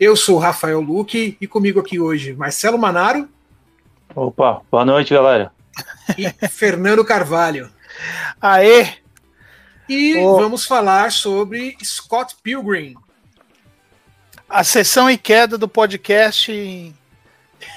Eu sou o Rafael Luque e comigo aqui hoje Marcelo Manaro. Opa, boa noite, galera. E Fernando Carvalho. Aê! E oh. vamos falar sobre Scott Pilgrim. A sessão e queda do podcast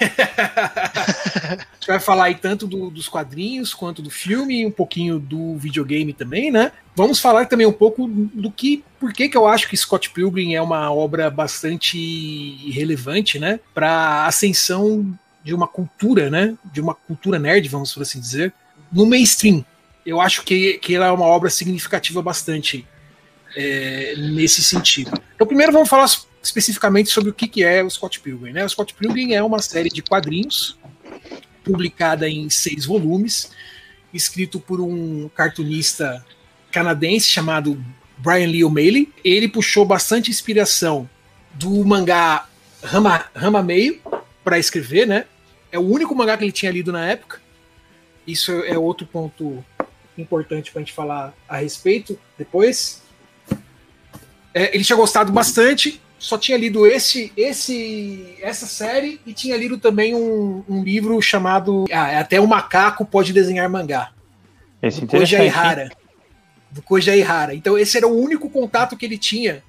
a gente vai falar aí tanto do, dos quadrinhos quanto do filme um pouquinho do videogame também, né? Vamos falar também um pouco do que, por que que eu acho que Scott Pilgrim é uma obra bastante relevante, né? Para ascensão de uma cultura, né? De uma cultura nerd, vamos por assim dizer, no mainstream. Eu acho que, que ela é uma obra significativa bastante é, nesse sentido. Então, primeiro vamos falar especificamente sobre o que, que é o Scott Pilgrim. Né? O Scott Pilgrim é uma série de quadrinhos publicada em seis volumes, escrito por um cartunista canadense chamado Brian Lee O'Malley. Ele puxou bastante inspiração do mangá Rama, Rama Meio para escrever, né? É o único mangá que ele tinha lido na época. Isso é outro ponto importante para a gente falar a respeito depois. É, ele tinha gostado bastante, só tinha lido esse, esse, essa série e tinha lido também um, um livro chamado ah, é Até o Macaco Pode Desenhar Mangá. Esse do Koja Ihara. Do Koja Ihara. Então esse era o único contato que ele tinha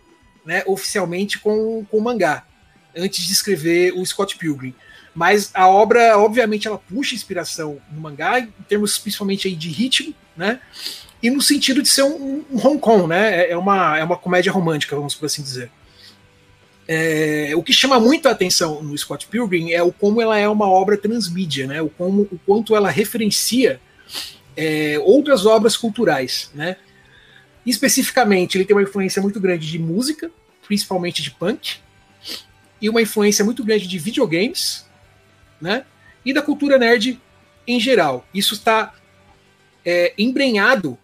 né, oficialmente com, com o mangá, antes de escrever o Scott Pilgrim. Mas a obra, obviamente, ela puxa inspiração no mangá, em termos principalmente aí de ritmo, né? e no sentido de ser um, um Hong Kong, né? É, é uma, é uma comédia romântica, vamos por assim dizer. É, o que chama muito a atenção no Scott Pilgrim é o como ela é uma obra transmídia, né? O, como, o quanto ela referencia é, outras obras culturais, né? Especificamente, ele tem uma influência muito grande de música, principalmente de punk, e uma influência muito grande de videogames, né? E da cultura nerd em geral. Isso está é, embrenhado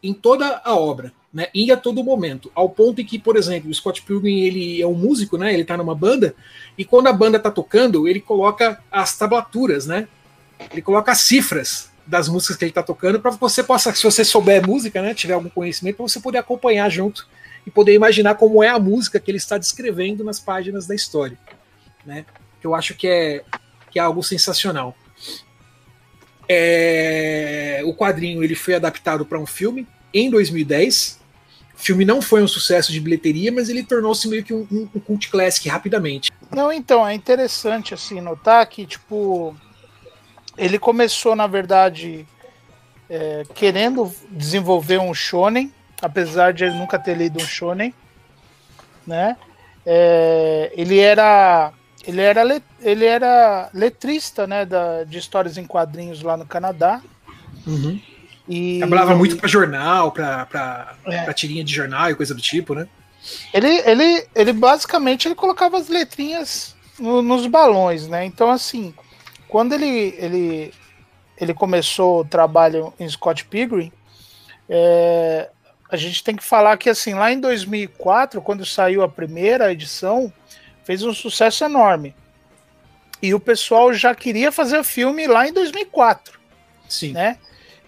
em toda a obra, né, e a todo momento, ao ponto em que, por exemplo, o Scott Pilgrim ele é um músico, né, ele está numa banda, e quando a banda está tocando, ele coloca as tablaturas, né, ele coloca as cifras das músicas que ele está tocando para você possa, se você souber música, né, tiver algum conhecimento, para você poder acompanhar junto e poder imaginar como é a música que ele está descrevendo nas páginas da história, né, que eu acho que é, que é algo sensacional. É, o quadrinho ele foi adaptado para um filme em 2010. O filme não foi um sucesso de bilheteria, mas ele tornou-se meio que um, um, um cult classic rapidamente. Não, então, é interessante assim notar que, tipo, ele começou, na verdade, é, querendo desenvolver um shonen, apesar de ele nunca ter lido um shonen, né? É, ele era ele era, let, ele era letrista, né, da, de histórias em quadrinhos lá no Canadá. Uhum. E... Trabalhava muito para jornal, para é. tirinha de jornal e coisa do tipo, né? Ele, ele, ele basicamente ele colocava as letrinhas no, nos balões, né? Então, assim, quando ele, ele, ele começou o trabalho em Scott Pilgrim, é, a gente tem que falar que, assim, lá em 2004, quando saiu a primeira edição, fez um sucesso enorme. E o pessoal já queria fazer o filme lá em 2004. Sim. Né?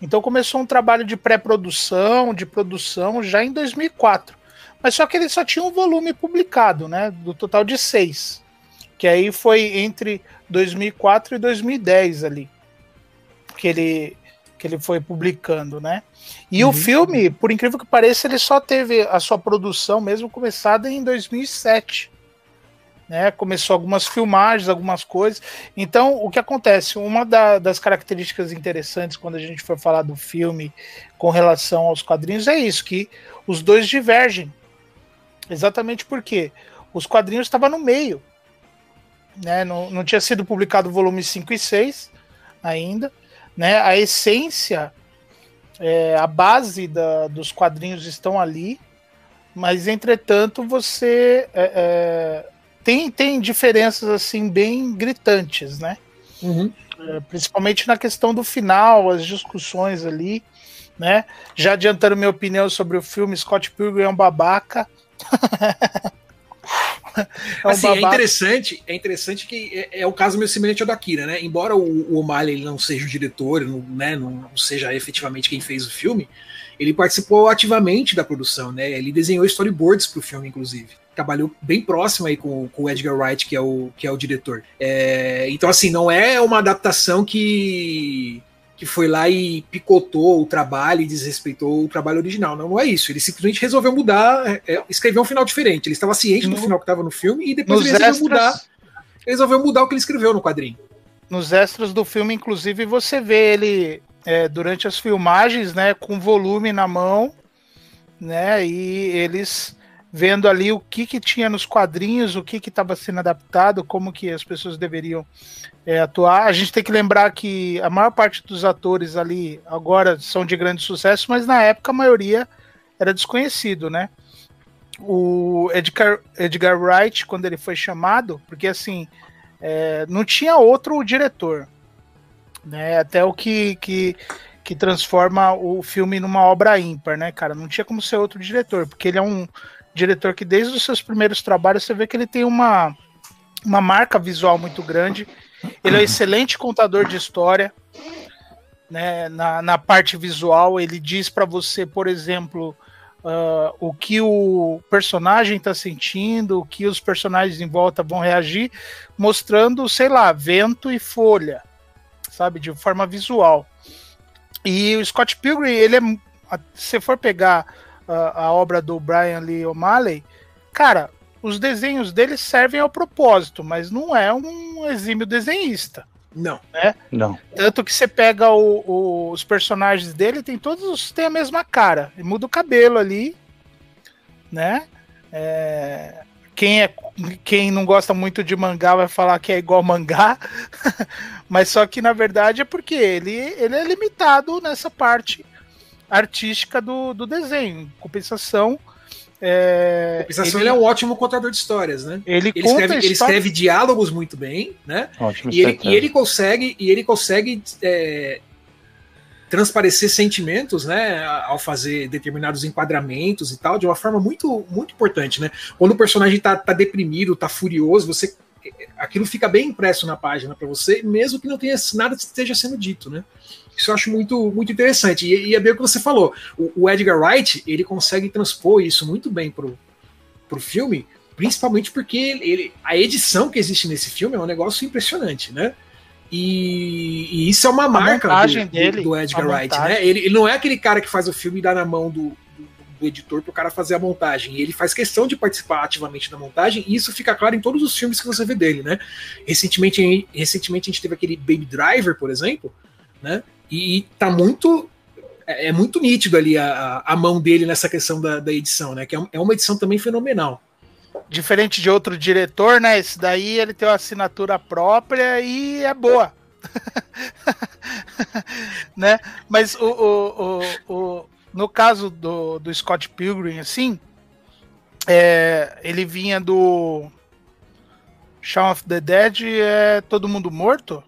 Então começou um trabalho de pré-produção, de produção já em 2004. Mas só que ele só tinha um volume publicado, né? Do total de seis. Que aí foi entre 2004 e 2010 ali. Que ele, que ele foi publicando, né? E uhum. o filme, por incrível que pareça, ele só teve a sua produção mesmo começada em 2007 né? Começou algumas filmagens, algumas coisas. Então, o que acontece? Uma da, das características interessantes quando a gente for falar do filme com relação aos quadrinhos é isso, que os dois divergem. Exatamente porque os quadrinhos estavam no meio. Né? Não, não tinha sido publicado o volume 5 e 6 ainda. Né? A essência, é, a base da, dos quadrinhos estão ali, mas entretanto você é, é, tem, tem diferenças assim bem gritantes, né? Uhum. É, principalmente na questão do final, as discussões ali, né? Já adiantando minha opinião sobre o filme, Scott Pilgrim é um babaca. é um assim, é babaca. é interessante, é interessante que é, é, o caso meio semelhante ao da Kira, né? Embora o, o O'Malley não seja o diretor, não, né, não seja efetivamente quem fez o filme, ele participou ativamente da produção, né? Ele desenhou storyboards para o filme, inclusive. Trabalhou bem próximo aí com, com o Edgar Wright, que é o, que é o diretor. É, então, assim, não é uma adaptação que que foi lá e picotou o trabalho e desrespeitou o trabalho original. Não, não é isso. Ele simplesmente resolveu mudar, é, é escrever um final diferente. Ele estava ciente do final que estava no filme e depois ele resolveu extras... mudar. Resolveu mudar o que ele escreveu no quadrinho. Nos extras do filme, inclusive, você vê ele é, durante as filmagens, né, com volume na mão, né, e eles vendo ali o que que tinha nos quadrinhos, o que estava sendo adaptado, como que as pessoas deveriam é, atuar. A gente tem que lembrar que a maior parte dos atores ali agora são de grande sucesso, mas na época a maioria era desconhecido, né? O Edgar, Edgar Wright, quando ele foi chamado, porque assim, é, não tinha outro diretor, né? Até o que, que, que transforma o filme numa obra ímpar, né, cara? Não tinha como ser outro diretor, porque ele é um diretor que desde os seus primeiros trabalhos você vê que ele tem uma, uma marca visual muito grande ele é um excelente contador de história. Né, na, na parte visual, ele diz para você, por exemplo, uh, o que o personagem está sentindo, o que os personagens em volta vão reagir, mostrando, sei lá, vento e folha, sabe, de forma visual. E o Scott Pilgrim, ele é, se for pegar uh, a obra do Brian Lee O'Malley, cara, os desenhos dele servem ao propósito, mas não é um exímio desenhista. Não. Né? Não. Tanto que você pega o, o, os personagens dele, tem todos têm a mesma cara. E muda o cabelo ali, né? É, quem, é, quem não gosta muito de mangá vai falar que é igual mangá, mas só que na verdade é porque ele, ele é limitado nessa parte artística do, do desenho. Em compensação, é, Compensação, ele, ele, é um ótimo contador de histórias, né? Ele, ele, escreve, ele escreve, diálogos muito bem, né? Ótimo e, ele, e ele consegue, e ele consegue é, transparecer sentimentos, né? Ao fazer determinados enquadramentos e tal, de uma forma muito, muito importante, né? Quando o personagem tá, tá deprimido, tá furioso, você aquilo fica bem impresso na página para você, mesmo que não tenha nada que esteja sendo dito, né? Isso eu acho muito, muito interessante. E, e é bem o que você falou. O, o, Edgar Wright, ele consegue transpor isso muito bem pro, pro filme, principalmente porque ele, a edição que existe nesse filme é um negócio impressionante, né? E, e isso é uma a marca do, dele, do, Edgar Wright, né? Ele, ele, não é aquele cara que faz o filme e dá na mão do, do, do editor para o cara fazer a montagem. Ele faz questão de participar ativamente da montagem, e isso fica claro em todos os filmes que você vê dele, né? Recentemente, recentemente a gente teve aquele Baby Driver, por exemplo, né? E, tá muito. É, é, muito nítido ali a, a mão dele nessa questão da, da edição, né? Que é, é uma edição também fenomenal. Diferente de outro diretor, né? Esse daí ele tem uma assinatura própria e é boa. né? Mas o, o, o, o, no caso do, do Scott Pilgrim, assim, é, ele vinha do Shaun of the Dead, é Todo Mundo Morto?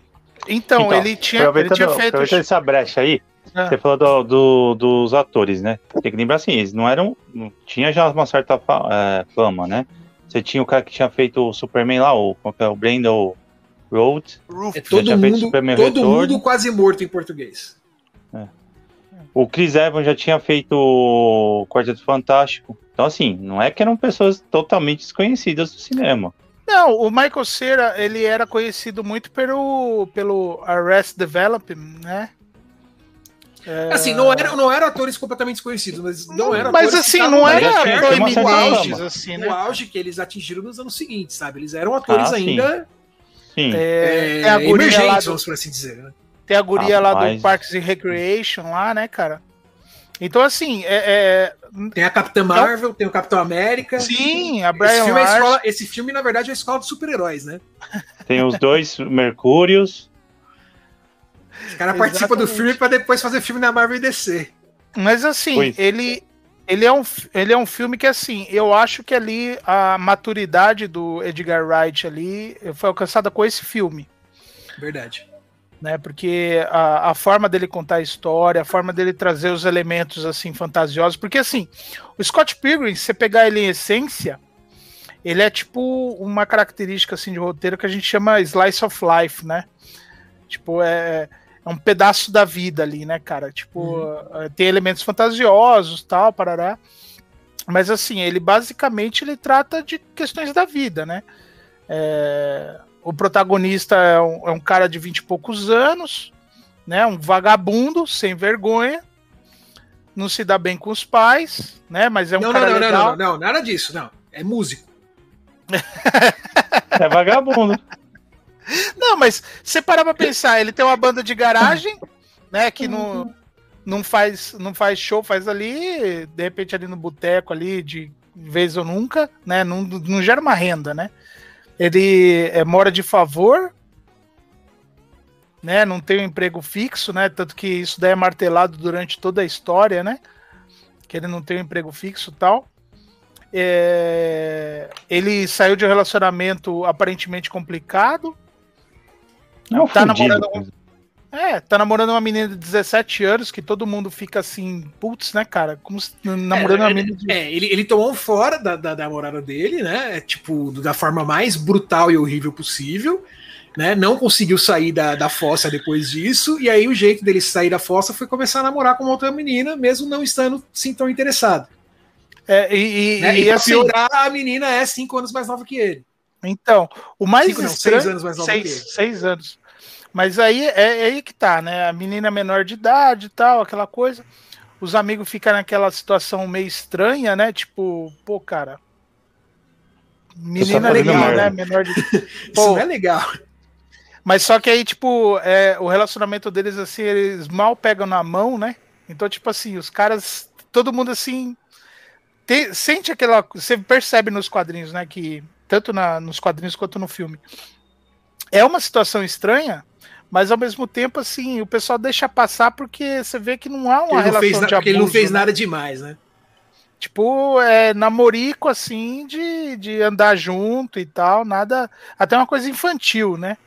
Então, então ele tinha, ele tinha feito. Aproveitando essa brecha aí, ah. você falou do, do, dos atores, né? Tem que lembrar assim, eles não eram. Não, tinha já uma certa é, fama, né? Você tinha o cara que tinha feito o Superman lá, o, é o Brandon Road. É todo mundo, todo mundo quase morto em português. É. O Chris Evans já tinha feito o Quarteto Fantástico. Então, assim, não é que eram pessoas totalmente desconhecidas do cinema. Não, o Michael Cera, ele era conhecido muito pelo, pelo Arrest Development, né? É... Assim, não eram não era atores completamente desconhecidos, mas não eram Mas assim, não era eminentes, assim, né? O auge que eles atingiram nos anos seguintes, sabe? Eles eram atores ah, ainda sim. Sim. É, é, emergentes, do, vamos por assim dizer, né? Tem a guria ah, lá mas... do Parks and Recreation lá, né, cara? Então, assim, é, é... Tem a Capitã Marvel, tem o Capitão América. Sim, a Brian esse filme, é a escola, esse filme, na verdade, é a escola de super-heróis, né? Tem os dois Mercúrios. Os caras participam do filme para depois fazer filme na Marvel e DC. Mas assim, ele, ele, é um, ele é um filme que, assim, eu acho que ali a maturidade do Edgar Wright ali foi alcançada com esse filme. Verdade né? Porque a, a, forma dele contar a história, a forma dele trazer os elementos assim fantasiosos, porque assim, o Scott Pilgrim, se você pegar ele em essência, ele é tipo uma característica assim de roteiro que a gente chama slice of life, né? Tipo, é, é um pedaço da vida ali, né, cara? Tipo, uhum. tem elementos fantasiosos, tal, parará. Mas assim, ele basicamente ele trata de questões da vida, né? É, o protagonista é um, é um, cara de vinte e poucos anos, né? Um vagabundo, sem vergonha, não se dá bem com os pais, né? Mas é um não, cara não, legal. Não, não, não, nada disso, não. É músico. é vagabundo. Não, mas você parar pra pensar, ele tem uma banda de garagem, né? Que não, não, faz, não faz show, faz ali, de repente ali no boteco ali, de vez ou nunca, né? Não, não gera uma renda, né? Ele é, mora de favor, né? Não tem um emprego fixo, né? Tanto que isso daí é martelado durante toda a história, né? Que ele não tem um emprego fixo tal. É... Ele saiu de um relacionamento aparentemente complicado, é um tá fudido. namorando. É, tá namorando uma menina de 17 anos que todo mundo fica assim, putz, né, cara? Como se namorando é, uma menina de. É, ele, ele tomou fora da, da, da namorada dele, né? É, tipo, da forma mais brutal e horrível possível. Né, não conseguiu sair da, da fossa depois disso, e aí o jeito dele sair da fossa foi começar a namorar com outra menina, mesmo não estando assim tão interessado. É, e, e, né, e, e assim, piorar, a menina é cinco anos mais nova que ele. Então, o mais Cinco, não, estranho, seis anos mais nova seis, seis anos. Mas aí é, é, aí que tá, né? A menina menor de idade e tal, aquela coisa. Os amigos ficam naquela situação meio estranha, né? Tipo, pô, cara. Menina legal, né? Menor de. Pô, Isso não é legal. Mas só que aí, tipo, é, o relacionamento deles, assim, eles mal pegam na mão, né? Então, tipo assim, os caras. Todo mundo assim. Tem, sente aquela. Você percebe nos quadrinhos, né? Que tanto na, nos quadrinhos quanto no filme. É uma situação estranha, mas ao mesmo tempo, assim, o pessoal deixa passar porque você vê que não há uma relação fez, de abuso. Porque ele não fez né? nada demais, né? Tipo, é namorico, assim, de, de andar junto e tal, nada. Até uma coisa infantil, né?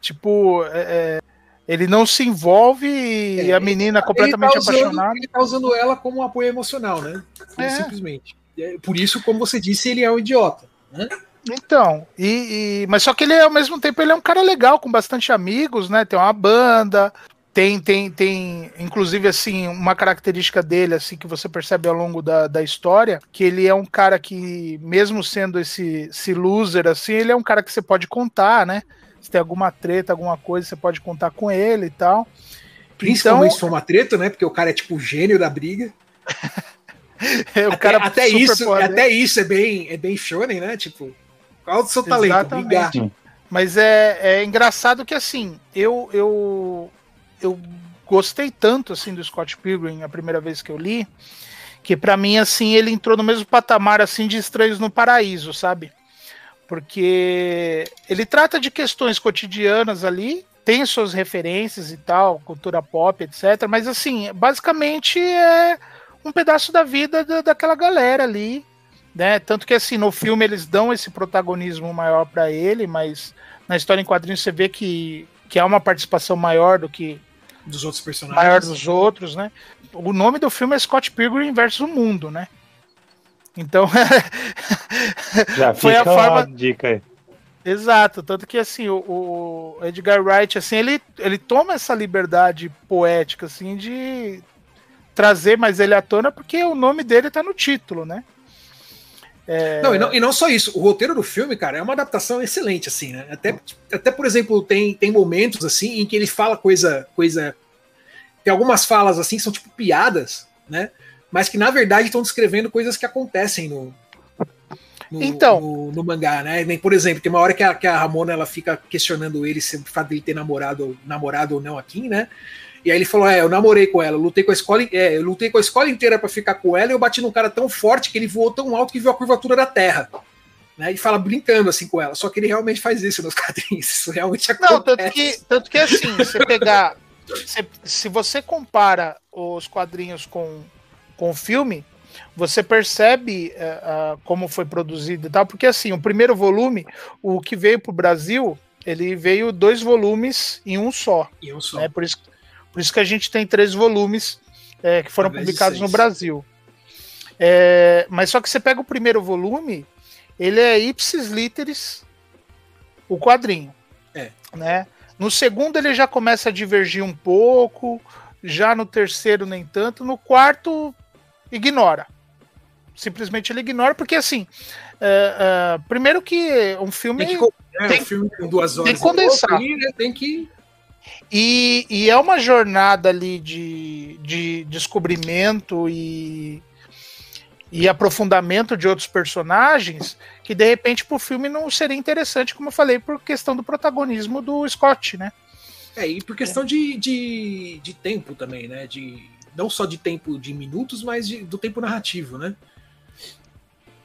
Tipo, é, é ele não se envolve e é, a menina tá completamente tá usando, apaixonada. Ele tá usando ela como um apoio emocional, né? É. Simplesmente. É, por isso, como você disse, ele é um idiota. Né? Então, e, e, mas só que ele ao mesmo tempo ele é um cara legal, com bastante amigos, né? Tem uma banda, tem, tem, tem, inclusive assim, uma característica dele, assim, que você percebe ao longo da, da história, que ele é um cara que, mesmo sendo esse, esse loser, assim, ele é um cara que você pode contar, né? Se tem alguma treta, alguma coisa, você pode contar com ele e tal. Principalmente então, se for uma treta, né? Porque o cara é tipo o gênio da briga. o até, cara até isso, até isso é bem, é bem shonen, né? Tipo, qual o seu talento? Brigar. Mas é, é engraçado que assim, eu, eu eu gostei tanto assim do Scott Pilgrim a primeira vez que eu li, que para mim assim ele entrou no mesmo patamar assim de Estranhos no Paraíso, sabe? Porque ele trata de questões cotidianas ali, tem suas referências e tal, cultura pop, etc. Mas assim, basicamente é um pedaço da vida da, daquela galera ali, né? Tanto que assim, no filme eles dão esse protagonismo maior para ele, mas na história em quadrinhos você vê que, que há uma participação maior do que dos outros personagens. Maior dos outros, né? O nome do filme é Scott Pilgrim versus o Mundo, né? Então Já foi a forma dica aí. Exato, tanto que assim, o, o, Edgar Wright, assim, ele, ele toma essa liberdade poética, assim, de trazer mais ele à tona, porque o nome dele tá no título, né? É... Não, e não, e não só isso, o roteiro do filme, cara, é uma adaptação excelente, assim, né? Até, até por exemplo, tem, tem momentos, assim, em que ele fala coisa, coisa. Tem algumas falas, assim, que são tipo piadas, né? Mas que na verdade estão descrevendo coisas que acontecem no, no, então, no, no, mangá, né? Por exemplo, tem uma hora que a, que a Ramona ela fica questionando ele se o fato dele ter namorado, namorado ou não aqui, né? E aí ele falou: É, eu namorei com ela, lutei com a escola, é, eu lutei com a escola inteira para ficar com ela e eu bati num cara tão forte que ele voou tão alto que viu a curvatura da Terra. Né, e fala brincando assim com ela. Só que ele realmente faz isso nos quadrinhos. Isso realmente acontece. Não, tanto que, tanto que assim, você pegar. se, se você compara os quadrinhos com, com o filme, você percebe uh, uh, como foi produzido e tal, porque assim, o primeiro volume, o que veio para o Brasil, ele veio dois volumes em um só. Em um só. Né? Por isso por isso que a gente tem três volumes é, que foram publicados no Brasil. É, mas só que você pega o primeiro volume, ele é ipsis literis o quadrinho. É. Né? No segundo ele já começa a divergir um pouco, já no terceiro nem tanto, no quarto ignora. Simplesmente ele ignora, porque assim, uh, uh, primeiro que um filme tem que, é, tem, um filme com duas horas tem que condensar. Né, tem que e, e, é uma jornada ali de, de descobrimento e, e aprofundamento de outros personagens que de repente pro filme não seria interessante, como eu falei, por questão do protagonismo do Scott, né? É, e por questão de, de, de tempo também, né? De, não só de tempo de minutos, mas de, do tempo narrativo, né?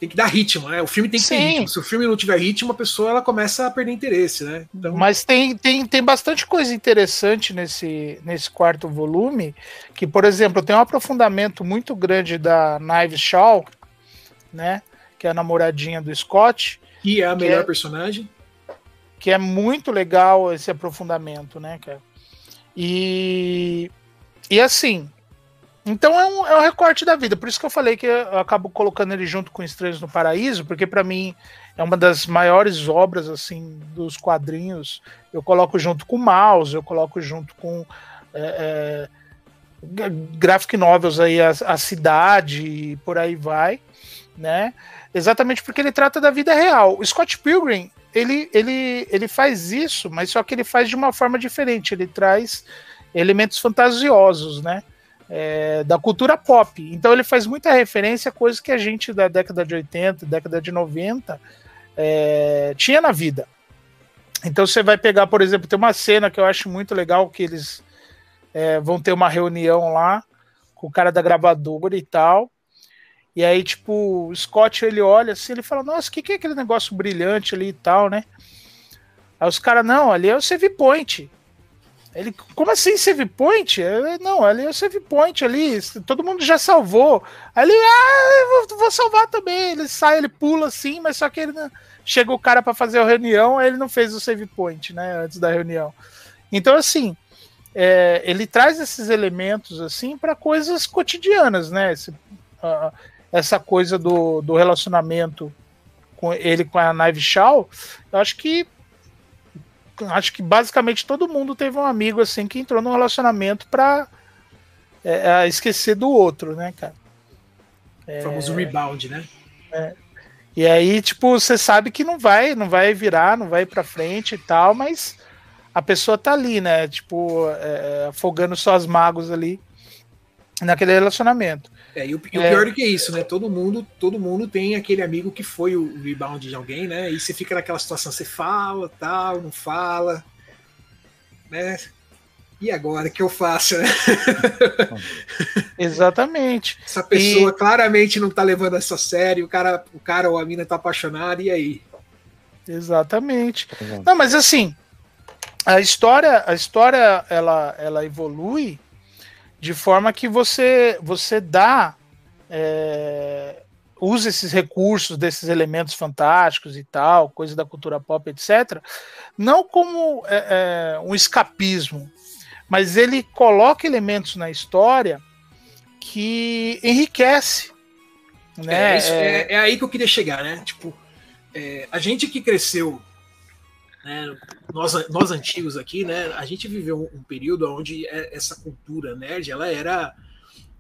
Tem que dar ritmo, né? O filme tem que Sim. ter ritmo. Se o filme não tiver ritmo, a pessoa ela começa a perder interesse, né? Então... Mas tem, tem, tem bastante coisa interessante nesse, nesse quarto volume, que, por exemplo, tem um aprofundamento muito grande da Knives Shaw, né? Que é a namoradinha do Scott. Que é a melhor é, personagem. Que é muito legal esse aprofundamento, né, cara? E, e assim, então é um, é um recorte da vida. Por isso que eu falei que eu acabo colocando ele junto com Estranhos no Paraíso, porque para mim é uma das maiores obras assim dos quadrinhos. Eu coloco junto com Mouse, eu coloco junto com é, é, graphic novels aí a, a cidade e por aí vai, né? Exatamente porque ele trata da vida real. O Scott Pilgrim ele, ele, ele faz isso, mas só que ele faz de uma forma diferente. Ele traz elementos fantasiosos, né? É, da cultura pop. Então ele faz muita referência a coisas que a gente da década de 80, década de 90 é, tinha na vida. Então você vai pegar, por exemplo, tem uma cena que eu acho muito legal que eles é, vão ter uma reunião lá com o cara da gravadora e tal. E aí, tipo, o Scott ele olha assim, ele fala: Nossa, o que, que é aquele negócio brilhante ali e tal, né? Aí os caras, não, ali é o save point. Ele, como assim save point? não, ali é o save point ali, todo mundo já salvou. Aí ele, ah, vou, vou, salvar também. Ele sai, ele pula assim, mas só que ele não... chega o cara para fazer a reunião, aí ele não fez o save point, né, antes da reunião. Então assim, é, ele traz esses elementos assim para coisas cotidianas, né? Esse, uh, essa coisa do, do relacionamento com ele com a Knife Shaw, eu acho que acho que basicamente todo mundo teve um amigo assim que entrou num relacionamento pra é, esquecer do outro, né, cara? É, o famoso rebound, né? É. E aí, tipo, você sabe que não vai, não vai virar, não vai para frente e tal, mas a pessoa tá ali, né? Tipo, é, afogando suas magos ali naquele relacionamento. É, e o, e o é. pior do que isso, né? Todo mundo, todo mundo tem aquele amigo que foi o rebound de alguém, né? E você fica naquela situação, você fala, tal, não fala, né? E agora o que eu faço, né? Exatamente. Essa pessoa e... claramente não tá levando essa sério, o cara, o cara ou a mina tá apaixonado, e aí? Exatamente. Não, mas assim, a história, a história ela, ela evolui de forma que você você dá é, usa esses recursos desses elementos fantásticos e tal, coisa da cultura pop, etc. Não como é, é, um escapismo, mas ele coloca elementos na história que enriquece. Né? É, isso, é, é, é aí que eu queria chegar, né? Tipo, a gente que cresceu né? Nós, nós antigos aqui, né, a gente viveu um, um período onde é, essa cultura nerd ela era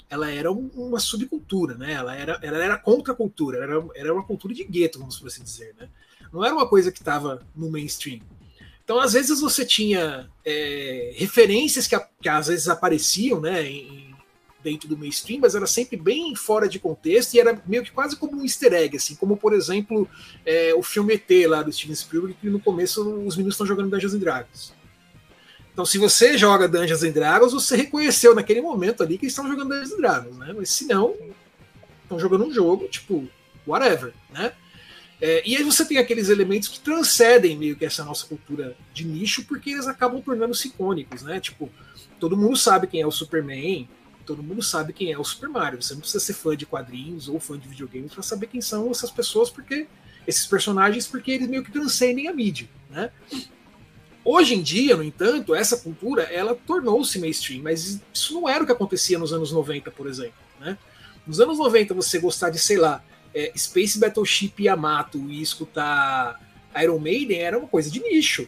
ela era uma subcultura, né? Ela era, ela era contra a cultura, era, era uma cultura de gueto, vamos por assim dizer, né? Não era uma coisa que estava no mainstream. Então, às vezes você tinha é, referências que, que, às vezes apareciam, né, em, dentro do mainstream, mas era sempre bem fora de contexto e era meio que quase como um easter egg, assim, como por exemplo é, o filme ET lá do Steven Spielberg, que no começo os meninos estão jogando Dungeons and Dragons. Então, se você joga Dungeons and Dragons, você reconheceu naquele momento ali que eles estão jogando Dungeons and Dragons, né? Mas se não, estão jogando um jogo, tipo, whatever, né? É, e aí você tem aqueles elementos que transcendem meio que essa nossa cultura de nicho, porque eles acabam tornando-se icônicos, né? Tipo, todo mundo sabe quem é o Superman, todo mundo sabe quem é o Super Mario. Você não precisa ser fã de quadrinhos ou fã de videogames para saber quem são essas pessoas, porque esses personagens, porque eles meio que transcendem a mídia, né? Hoje em dia, no entanto, essa cultura ela tornou-se mainstream, mas isso não era o que acontecia nos anos 90, por exemplo. Né? Nos anos 90, você gostar de, sei lá, é, Space Battleship Yamato e escutar Iron Maiden era uma coisa de nicho.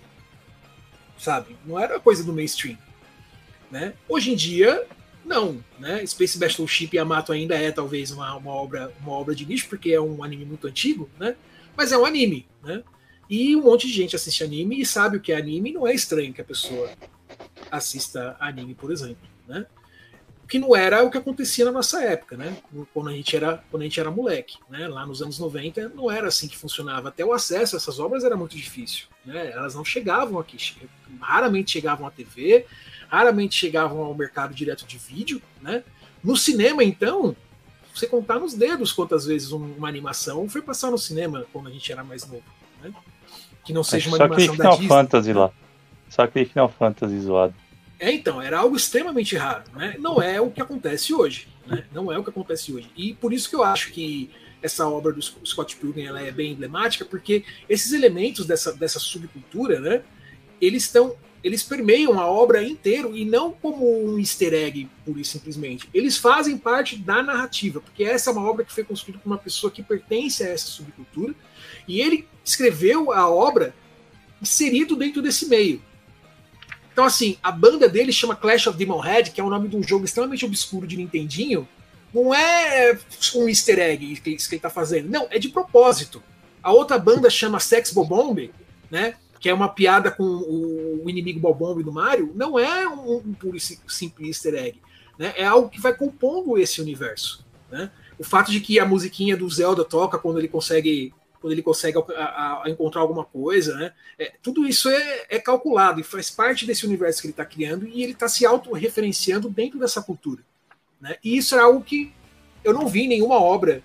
sabe? Não era coisa do mainstream. Né? Hoje em dia, não. Né? Space Battleship Yamato ainda é talvez uma, uma, obra, uma obra de nicho, porque é um anime muito antigo, né? mas é um anime. Né? E um monte de gente assiste anime e sabe o que é anime, e não é estranho que a pessoa assista anime, por exemplo. Né? O que não era o que acontecia na nossa época, né? Quando a gente era, quando a gente era moleque, né? Lá nos anos 90 não era assim que funcionava. Até o acesso a essas obras era muito difícil, né? Elas não chegavam aqui, raramente chegavam à TV, raramente chegavam ao mercado direto de vídeo, né? No cinema, então, você contar nos dedos quantas vezes uma animação foi passar no cinema quando a gente era mais novo, né? Que não seja uma Só animação que Final Disney. Fantasy lá. Só que Final Fantasy zoado. É, então, era algo extremamente raro, né? Não é o que acontece hoje, né? Não é o que acontece hoje. E por isso que eu acho que essa obra do Scott Pilgrim ela é bem emblemática, porque esses elementos dessa, dessa subcultura, né? Eles estão eles permeiam a obra inteira e não como um easter egg, pura e simplesmente. Eles fazem parte da narrativa, porque essa é uma obra que foi construída por uma pessoa que pertence a essa subcultura, e ele escreveu a obra inserido dentro desse meio. Então, assim, a banda dele chama Clash of Demon Head, que é o nome de um jogo extremamente obscuro de Nintendinho. Não é um easter egg que ele está fazendo. Não, é de propósito. A outra banda chama Sex Bobomb, né? Que é uma piada com o inimigo Bobomb do Mario. Não é um, um puro e simples easter egg. Né? É algo que vai compondo esse universo. Né? O fato de que a musiquinha do Zelda toca quando ele consegue quando ele consegue a, a encontrar alguma coisa, né? É, tudo isso é, é, calculado e faz parte desse universo que ele está criando e ele está se autorreferenciando dentro dessa cultura. Né? E isso é algo que eu não vi em nenhuma obra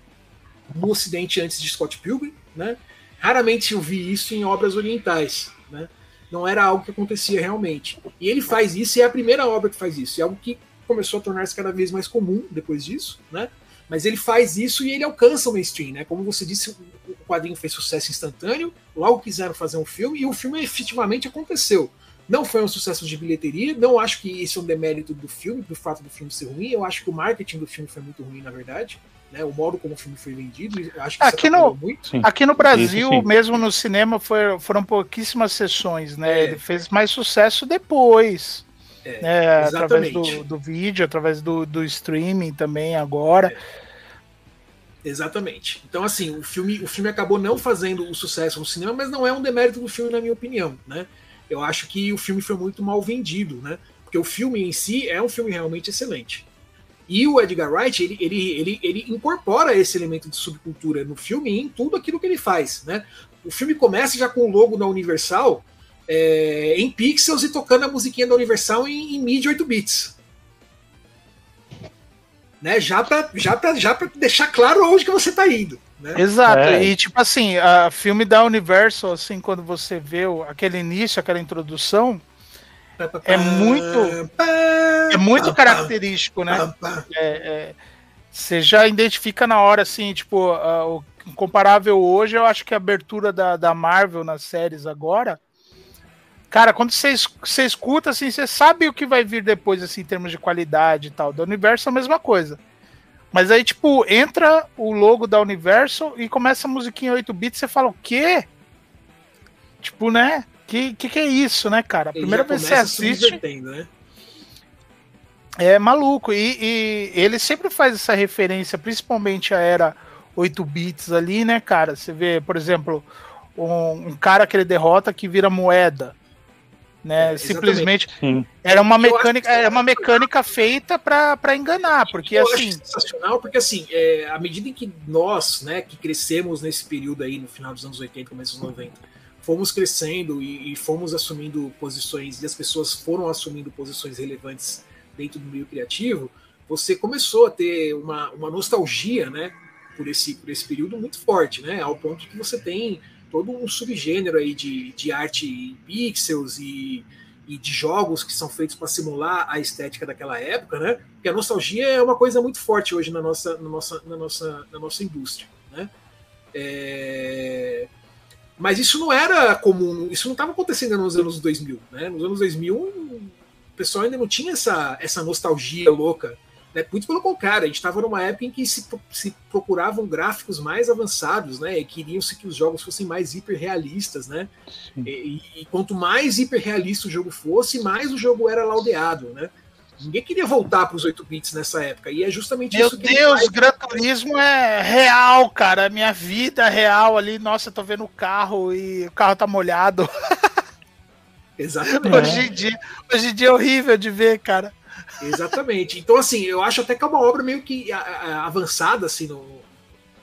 no Ocidente antes de Scott Pilgrim. Né? Raramente eu vi isso em obras orientais. Né? Não era algo que acontecia realmente. E ele faz isso e é a primeira obra que faz isso. É algo que começou a tornar-se cada vez mais comum depois disso. Né? Mas ele faz isso e ele alcança o mainstream, né? Como você disse, o quadrinho fez sucesso instantâneo, logo quiseram fazer um filme e o filme efetivamente aconteceu. Não foi um sucesso de bilheteria, não acho que isso é um demérito do filme, do fato do filme ser ruim. Eu acho que o marketing do filme foi muito ruim, na verdade. Né, o modo como o filme foi vendido, acho que aqui no, aqui no Brasil, isso, mesmo no cinema, foi, foram pouquíssimas sessões, né? É. Ele fez mais sucesso depois. É, né, através do, do, vídeo, através do, do streaming também agora. É. Exatamente. Então, assim, o filme, o filme acabou não fazendo o sucesso no cinema, mas não é um demérito do filme, na minha opinião. Né? Eu acho que o filme foi muito mal vendido, né? Porque o filme em si é um filme realmente excelente. E o Edgar Wright, ele, ele, ele, ele incorpora esse elemento de subcultura no filme em tudo aquilo que ele faz, né? O filme começa já com o logo da Universal, é, em pixels e tocando a musiquinha da Universal em, em MIDI 8 bits. Né? Já para já pra, já pra deixar claro onde que você está indo. Né? Exato, é. e tipo assim, a filme da Universal, assim, quando você vê o, aquele início, aquela introdução, é muito é muito característico, né? É, é, você já identifica na hora, assim, tipo, o comparável hoje, eu acho que a abertura da, da Marvel nas séries agora Cara, quando você, você escuta, assim, você sabe o que vai vir depois, assim, em termos de qualidade e tal. Da Universal, a mesma coisa. Mas aí, tipo, entra o logo da Universal e começa a musiquinha 8 bits, você fala, o quê? Tipo, né? Que, que que é isso, né, cara? A primeira vez que você assiste. Né? É maluco. E, e, ele sempre faz essa referência, principalmente a era 8 bits ali, né, cara? Você vê, por exemplo, um, um cara que ele derrota que vira moeda né? É, Simplesmente era uma mecânica, era uma mecânica feita para enganar, porque eu assim. sensacional, porque assim, é, à medida em que nós, né, que crescemos nesse período aí no final dos anos 80, começo dos 90, fomos crescendo e, e fomos assumindo posições e as pessoas foram assumindo posições relevantes dentro do meio criativo, você começou a ter uma, uma nostalgia, né, por esse por esse período muito forte, né, ao ponto que você tem todo um subgênero aí de, de arte em pixels e, e de jogos que são feitos para simular a estética daquela época, né? Porque a nostalgia é uma coisa muito forte hoje na nossa, na nossa, na nossa, na nossa indústria, né? É... Mas isso não era comum, isso não estava acontecendo nos anos 2000, né? Nos anos 2000, o pessoal ainda não tinha essa, essa nostalgia louca Né? Muito pelo contrário, a gente estava numa época em que se, se, procuravam gráficos mais avançados, né? E queriam-se que os jogos fossem mais hiperrealistas, né? E, e, quanto mais hiperrealista o jogo fosse, mais o jogo era laudeado, né? Ninguém queria voltar para os 8 bits nessa época. E é justamente Meu isso que Deus, faz... Gran Turismo é real, cara. Minha vida é real ali. Nossa, eu tô vendo o carro e o carro tá molhado. Exatamente. Hoje em, dia, hoje em dia é horrível de ver, cara. Exatamente. Então, assim, eu acho até que é uma obra meio que avançada, assim, no,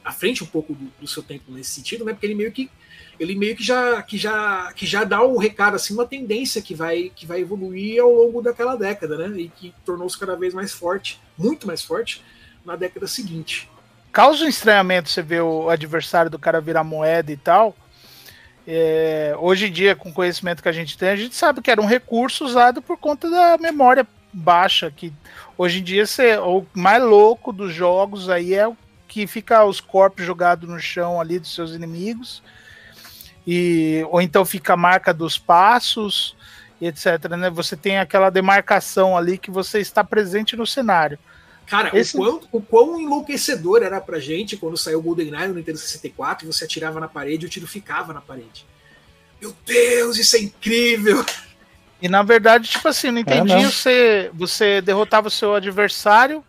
à frente um pouco do, do, seu tempo nesse sentido, né? Porque ele meio que ele meio que já que já que já dá o recado assim uma tendência que vai que vai evoluir ao longo daquela década, né? E que tornou-se cada vez mais forte, muito mais forte na década seguinte. Causa um estranhamento você ver o adversário do cara virar moeda e tal. É, hoje em dia, com o conhecimento que a gente tem, a gente sabe que era um recurso usado por conta da memória baixa, que hoje em dia você, o mais louco dos jogos aí é o que fica os corpos jogados no chão ali dos seus inimigos, e ou então fica a marca dos passos, etc. Né? Você tem aquela demarcação ali que você está presente no cenário. Cara, Esse... o, quão, o quão enlouquecedor era pra gente quando saiu o GoldenEye no Nintendo 64 e você atirava na parede e o tiro ficava na parede. Meu Deus, isso é incrível! E na verdade, tipo assim, não entendi, é, você, você derrotava o seu adversário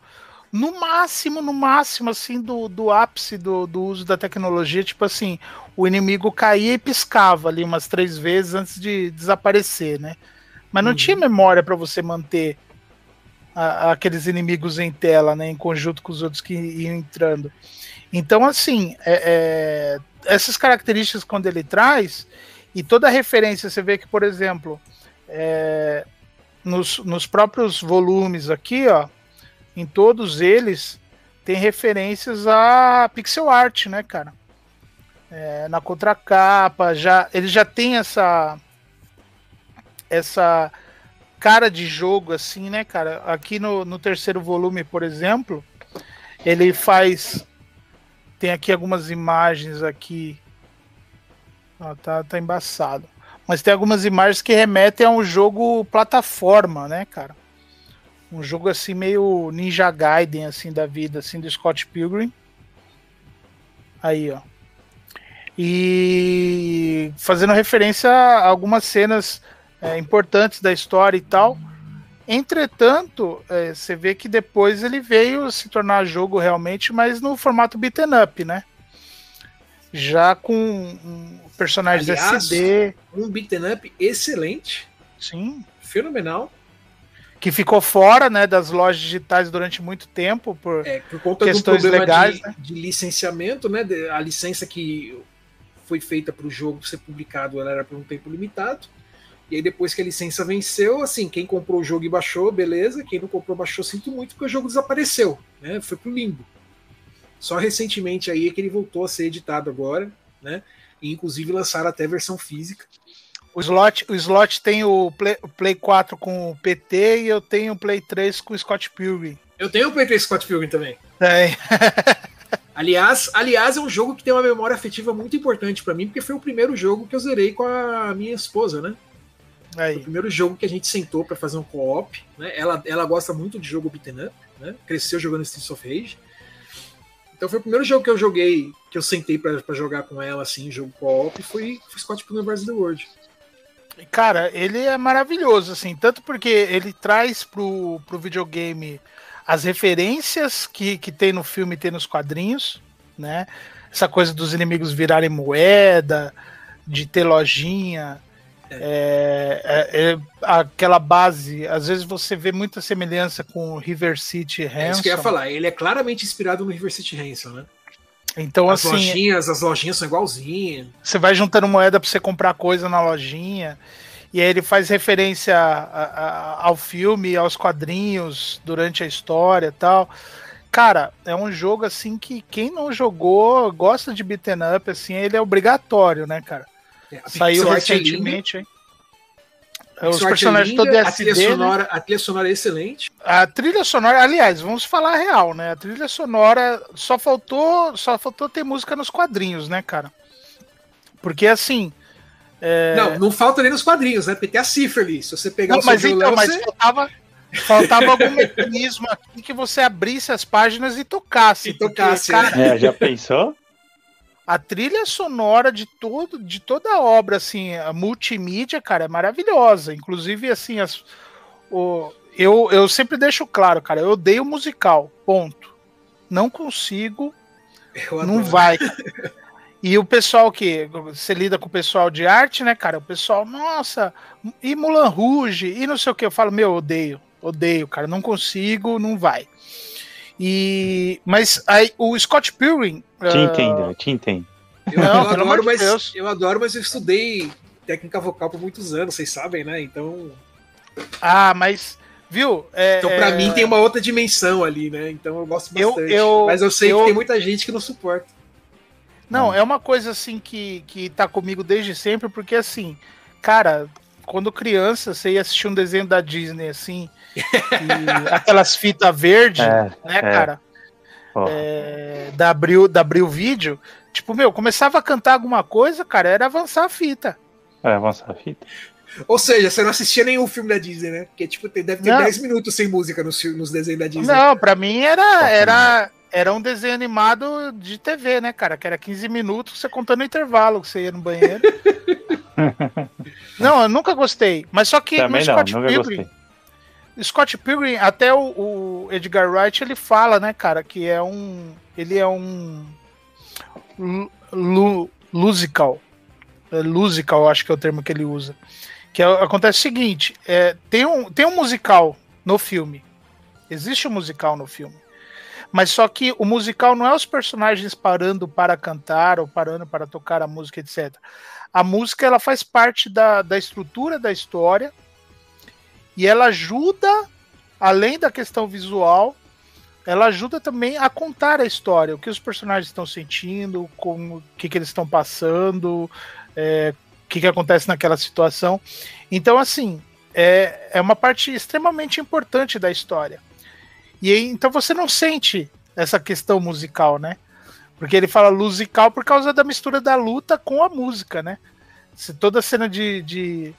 no máximo, no máximo, assim, do, do ápice do, do uso da tecnologia, tipo assim, o inimigo caía e piscava ali umas três vezes antes de desaparecer, né? Mas não uhum. tinha memória para você manter a, aqueles inimigos em tela, né? Em conjunto com os outros que iam entrando. Então, assim, é, é, essas características quando ele traz, e toda referência, você vê que, por exemplo, é, nos, nos próprios volumes aqui, ó, em todos eles tem referências a pixel art, né, cara? É, na contracapa, já ele já tem essa essa cara de jogo assim, né, cara? Aqui no, no terceiro volume, por exemplo, ele faz tem aqui algumas imagens aqui. Ó, tá, tá embaçado. Mas tem algumas imagens que remetem a um jogo plataforma, né, cara? Um jogo assim meio Ninja Gaiden assim da vida, assim do Scott Pilgrim. Aí, ó. E fazendo referência a algumas cenas é, importantes da história e tal. Entretanto, é, você vê que depois ele veio se tornar jogo realmente, mas no formato beaten up, né? Já com um, personagens Aliás, SD. Um beaten up excelente. Sim. Fenomenal. Que ficou fora né, das lojas digitais durante muito tempo por, é, por conta questões legais. De, né? de licenciamento, né? A licença que foi feita para o jogo ser publicado ela era por um tempo limitado. E aí, depois que a licença venceu, assim, quem comprou o jogo e baixou, beleza. Quem não comprou, baixou, sinto muito, porque o jogo desapareceu, né? Foi pro limbo. Só recentemente aí é que ele voltou a ser editado agora, né? E inclusive lançaram até versão física. O slot, o slot tem o Play, o Play 4 com o PT e eu tenho o Play 3 com o Scott Pilgrim. Eu tenho o Play 3 Scott Pilgrim também. Tem. aliás, aliás, é um jogo que tem uma memória afetiva muito importante para mim, porque foi o primeiro jogo que eu zerei com a minha esposa, né? Aí. Foi o primeiro jogo que a gente sentou para fazer um co-op. Né? Ela, ela gosta muito de jogo beat'em up, né? Cresceu jogando Streets of Rage. Então foi o primeiro jogo que eu joguei, que eu sentei para jogar com ela, assim, jogo co-op, foi, foi Scott Pilgrim vs. The World. Cara, ele é maravilhoso, assim, tanto porque ele traz pro, pro videogame as referências que, que tem no filme e tem nos quadrinhos, né? Essa coisa dos inimigos virarem moeda, de ter lojinha, é, é, é, aquela base, às vezes você vê muita semelhança com River City Ransom. É isso que eu ia falar, ele é claramente inspirado no River City Ransom, né? Então, as assim. Lojinhas, as lojinhas são igualzinhas. Você vai juntando moeda para você comprar coisa na lojinha. E aí ele faz referência a, a, ao filme, aos quadrinhos durante a história tal. Cara, é um jogo assim que quem não jogou, gosta de beaten up, assim, ele é obrigatório, né, cara? É, Saiu recentemente, hein? Os personagens linda, todos a trilha, né? sonora, né? a trilha sonora é excelente. A trilha sonora, aliás, vamos falar a real, né? A trilha sonora só faltou, só faltou ter música nos quadrinhos, né, cara? Porque assim. É... Não, não falta nem nos quadrinhos, né? Porque tem a cifra ali. Se você pegar não, o mas então, mas faltava, Faltava algum mecanismo aqui que você abrisse as páginas e tocasse. E tocasse, porque, cara, É, já pensou? A trilha sonora de todo de toda a obra assim a multimídia cara é maravilhosa. Inclusive assim as, o, eu, eu sempre deixo claro cara eu odeio musical ponto. Não consigo Eu não adoro. vai. E o pessoal que você lida com o pessoal de arte né cara? O pessoal nossa e Mulan Rouge e não sei o que eu falo meu odeio odeio cara não consigo não vai e mas aí o Scott Pilgrim Te ah, entendo, eu te entendo. Eu, Não, eu adoro, mas Deus. eu adoro, mas eu estudei técnica vocal por muitos anos, vocês sabem, né? Então, Ah, mas, viu? É, então para é, mim tem uma outra dimensão ali, né? Então eu gosto Eu- bastante. eu- mas eu sei eu- que tem muita gente que não suporta. Não, é uma coisa assim que, que tá comigo desde sempre, porque assim, cara, quando criança, você ia assistir um desenho da Disney, assim, e aquelas fitas verdes, É, né, é. cara? É, da Abril, da Abril Vídeo, tipo, meu, começava a cantar alguma coisa, cara, era avançar a fita. vai avançar a fita. Ou seja, você não assistia nenhum filme da Disney, né? Porque tipo, tem- deve ter Não. 10 minutos sem música nos, nos desenhos da Disney. Não, pra mim era, era, era um desenho animado de TV, né, cara? Que era 15 minutos, você contando o intervalo que você ia no banheiro. não, eu nunca gostei. Mas só que Também no não, Scott nunca Pilgrim, gostei. Scott Pilgrim, até o, o Edgar Wright, ele fala, né, cara, que é um. Ele é um. lu- lu- Lusical. É, Lusical, acho que é o termo que ele usa. Que é- acontece o seguinte: é, tem, um, tem um musical no filme. Existe um musical no filme. Mas só que o musical não é os personagens parando para cantar ou parando para tocar a música, etc. A música ela faz parte da, da estrutura da história e ela ajuda, além da questão visual, ela ajuda também a contar a história, o que os personagens estão sentindo, como, o que, que eles estão passando, é, o que, que acontece naquela situação. Então, assim, é, é uma parte extremamente importante da história. E então você não sente essa questão musical, né? Porque ele fala musical por causa da mistura da luta com a música, né? Se toda cena de, de,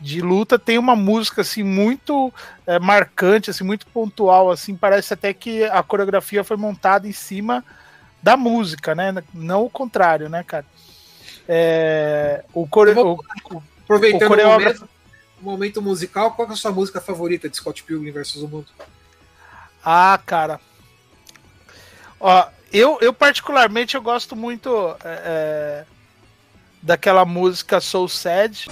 de luta tem uma música assim muito é, marcante, assim muito pontual, assim parece até que a coreografia foi montada em cima da música, né? Não o contrário, né, cara? É, o, core... Vou- o, Aproveitando O coreógrafo- momento, o momento musical, qual é a sua música favorita de Scott Pilgrim versus o Mundo? Ah, cara. Ó, eu, eu particularmente eu gosto muito é, é, daquela música Soul Sad.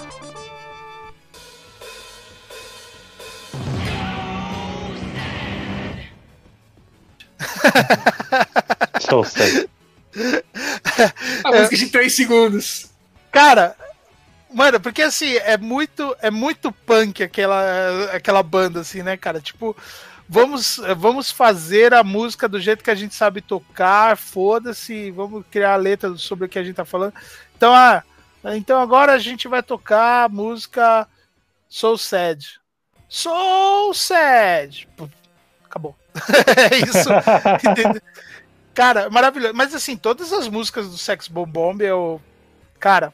Sou sério. A música de 3 segundos. Cara, mano, porque assim, é muito, é muito punk aquela, aquela banda, assim, né, cara? Tipo, vamos, vamos fazer a música do jeito que a gente sabe tocar, foda-se, vamos criar a letra sobre o que a gente tá falando. Então, ah, então agora a gente vai tocar a música Soul Sad. Soul Sad! Acabou. é isso. Cara, maravilhoso. Mas assim, todas as músicas do Sex Bomb Bomb, eu. Cara.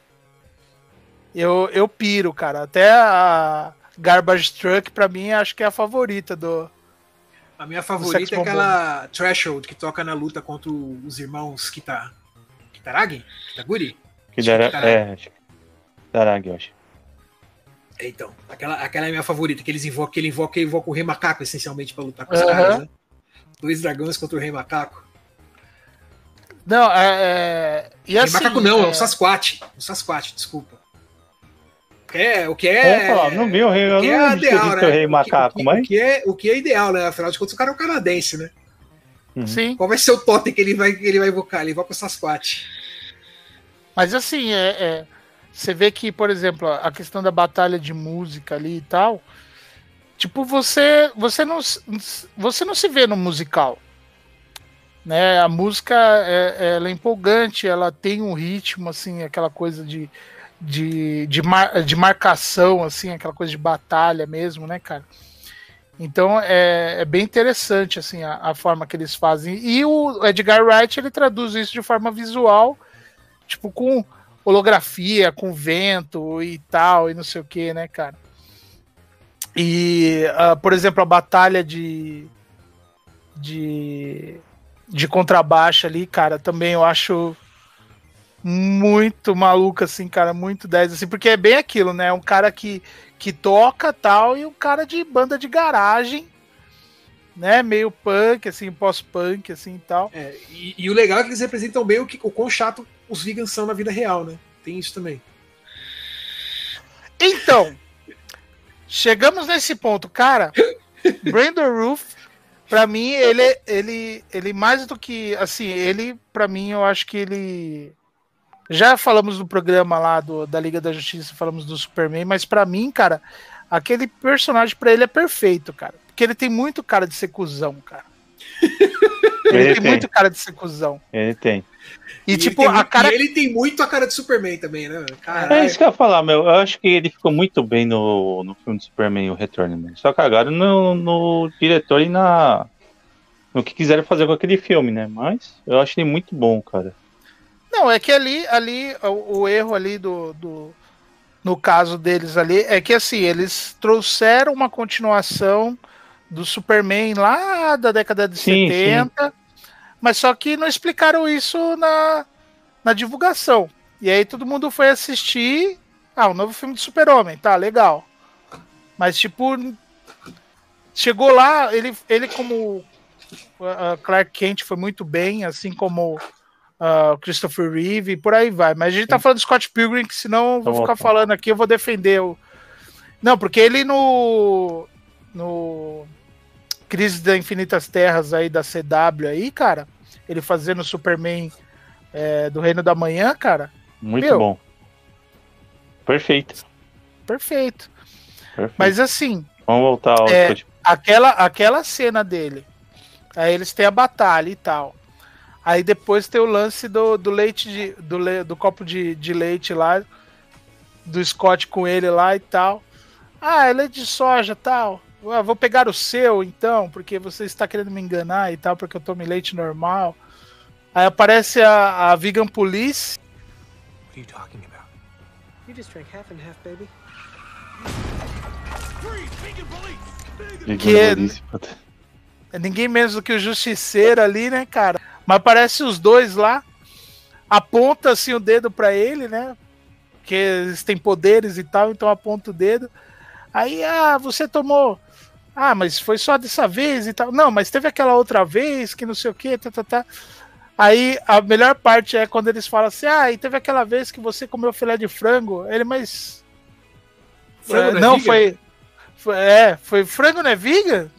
Eu, eu piro, cara. Até a Garbage Truck, pra mim, acho que é a favorita do. A minha favorita é aquela Threshold que toca na luta contra os irmãos Kita... Kitaragi? Kitaguri? Que dera, Caralho. é, acho que- Darag, eu acho. É, então, aquela, aquela é a minha favorita, que eles invocam, que ele invoca, ele invoca o Rei Macaco, essencialmente, pra lutar com os Aham. caras, né? Dois dragões contra o Rei Macaco. Não, é. é... E Rei assim, Macaco não, é, é... o Sasquatch. O Sasquatch, desculpa. É. O que é, Opa, não vi o rei, o eu que é não ideal, né? rei macaco, o que, mas. O que, é, o que é ideal, né? Afinal de contas, o cara é um canadense, né? Sim. Qual vai ser o totem que ele vai, que ele vai invocar? Ele invoca o Sasquatch. Mas assim, é, é, você vê que, por exemplo, a questão da batalha de música ali e tal, tipo, você você não você não se vê no musical. Né? A música é, ela é empolgante, ela tem um ritmo assim, aquela coisa de de, de, mar, de marcação assim, aquela coisa de batalha mesmo, né, cara? Então é, é bem interessante assim a, a forma que eles fazem. E o Edgar Wright ele traduz isso de forma visual tipo, com holografia, com vento e tal, e não sei o que, né, cara? E, uh, por exemplo, a batalha de. de. de contrabaixo ali, cara, também eu acho muito maluca, assim, cara, muito 10, assim, porque é bem aquilo, né? Um cara que, que toca tal, e um cara de banda de garagem, né? Meio punk, assim, pós-punk, assim e tal. É, e, e, o legal é que eles representam bem o, que, o quão chato os vegans são na vida real, né? Tem isso também. Então, chegamos nesse ponto, cara. Brandon Roof, pra mim, ele, ele, ele mais do que, assim, ele, pra mim, eu acho que ele já falamos no programa lá do, da Liga da Justiça, falamos do Superman, mas para mim, cara, aquele personagem para ele é perfeito, cara. Porque ele tem muito cara de ser cuzão, cara. Ele, ele tem, tem, muito cara de ser cuzão. Ele tem. E, e tipo, a cara. Ele tem muito a cara de Superman também, né? Caralho. É isso que eu ia falar, meu. Eu acho que ele ficou muito bem no, no filme do Superman, o Retorno, meu. Só cagaram no, no diretor e na. No que quiseram fazer com aquele filme, né? Mas eu acho ele muito bom, cara. Não, é que ali, ali o, o erro ali do, do, no caso deles ali é que assim eles trouxeram uma continuação do Superman lá da década de sim, 70, sim. mas só que não explicaram isso na, na divulgação. E aí todo mundo foi assistir, ah, o novo filme do Super-Homem, tá legal. Mas tipo chegou lá, ele ele como uh, Clark Kent foi muito bem, assim como uh, Christopher Reeve e por aí vai. Mas a gente tá falando do Scott Pilgrim, que senão eu vou tá ficar falando aqui, eu vou defender o. Não, porque ele no. No. Crise das Infinitas Terras aí da CW aí, cara. Ele fazendo Superman é, do Reino da Manhã, cara. Muito meu, bom. Perfeito. Perfeito. Perfeito. Mas assim. Vamos voltar ao. É, aquela, aquela cena dele. Aí eles têm a batalha e tal. Aí depois tem o lance do, do leite de, do, le, do copo de, de leite lá, do Scott com ele lá e tal. Ah, é leite de soja tal. Ah, vou pegar o seu então, porque você está querendo me enganar e tal, porque eu tomo leite normal. Aí aparece a, a Vegan Police. What are you talking about? You just drank half and half, baby. Que é, é ninguém menos do que o Justiceiro ali, né, cara? Mas aparece os dois lá, aponta assim o dedo para ele, né? Que eles têm poderes e tal, então aponta o dedo. Aí, ah, você tomou. Ah, mas foi só dessa vez e tal. Não, mas teve aquela outra vez que não sei o que, tá, tá, tá. Aí a melhor parte é quando eles falam assim: ah, e teve aquela vez que você comeu filé de frango. Ele, mas. Frango é, não, é foi, foi. É, foi frango não é viga?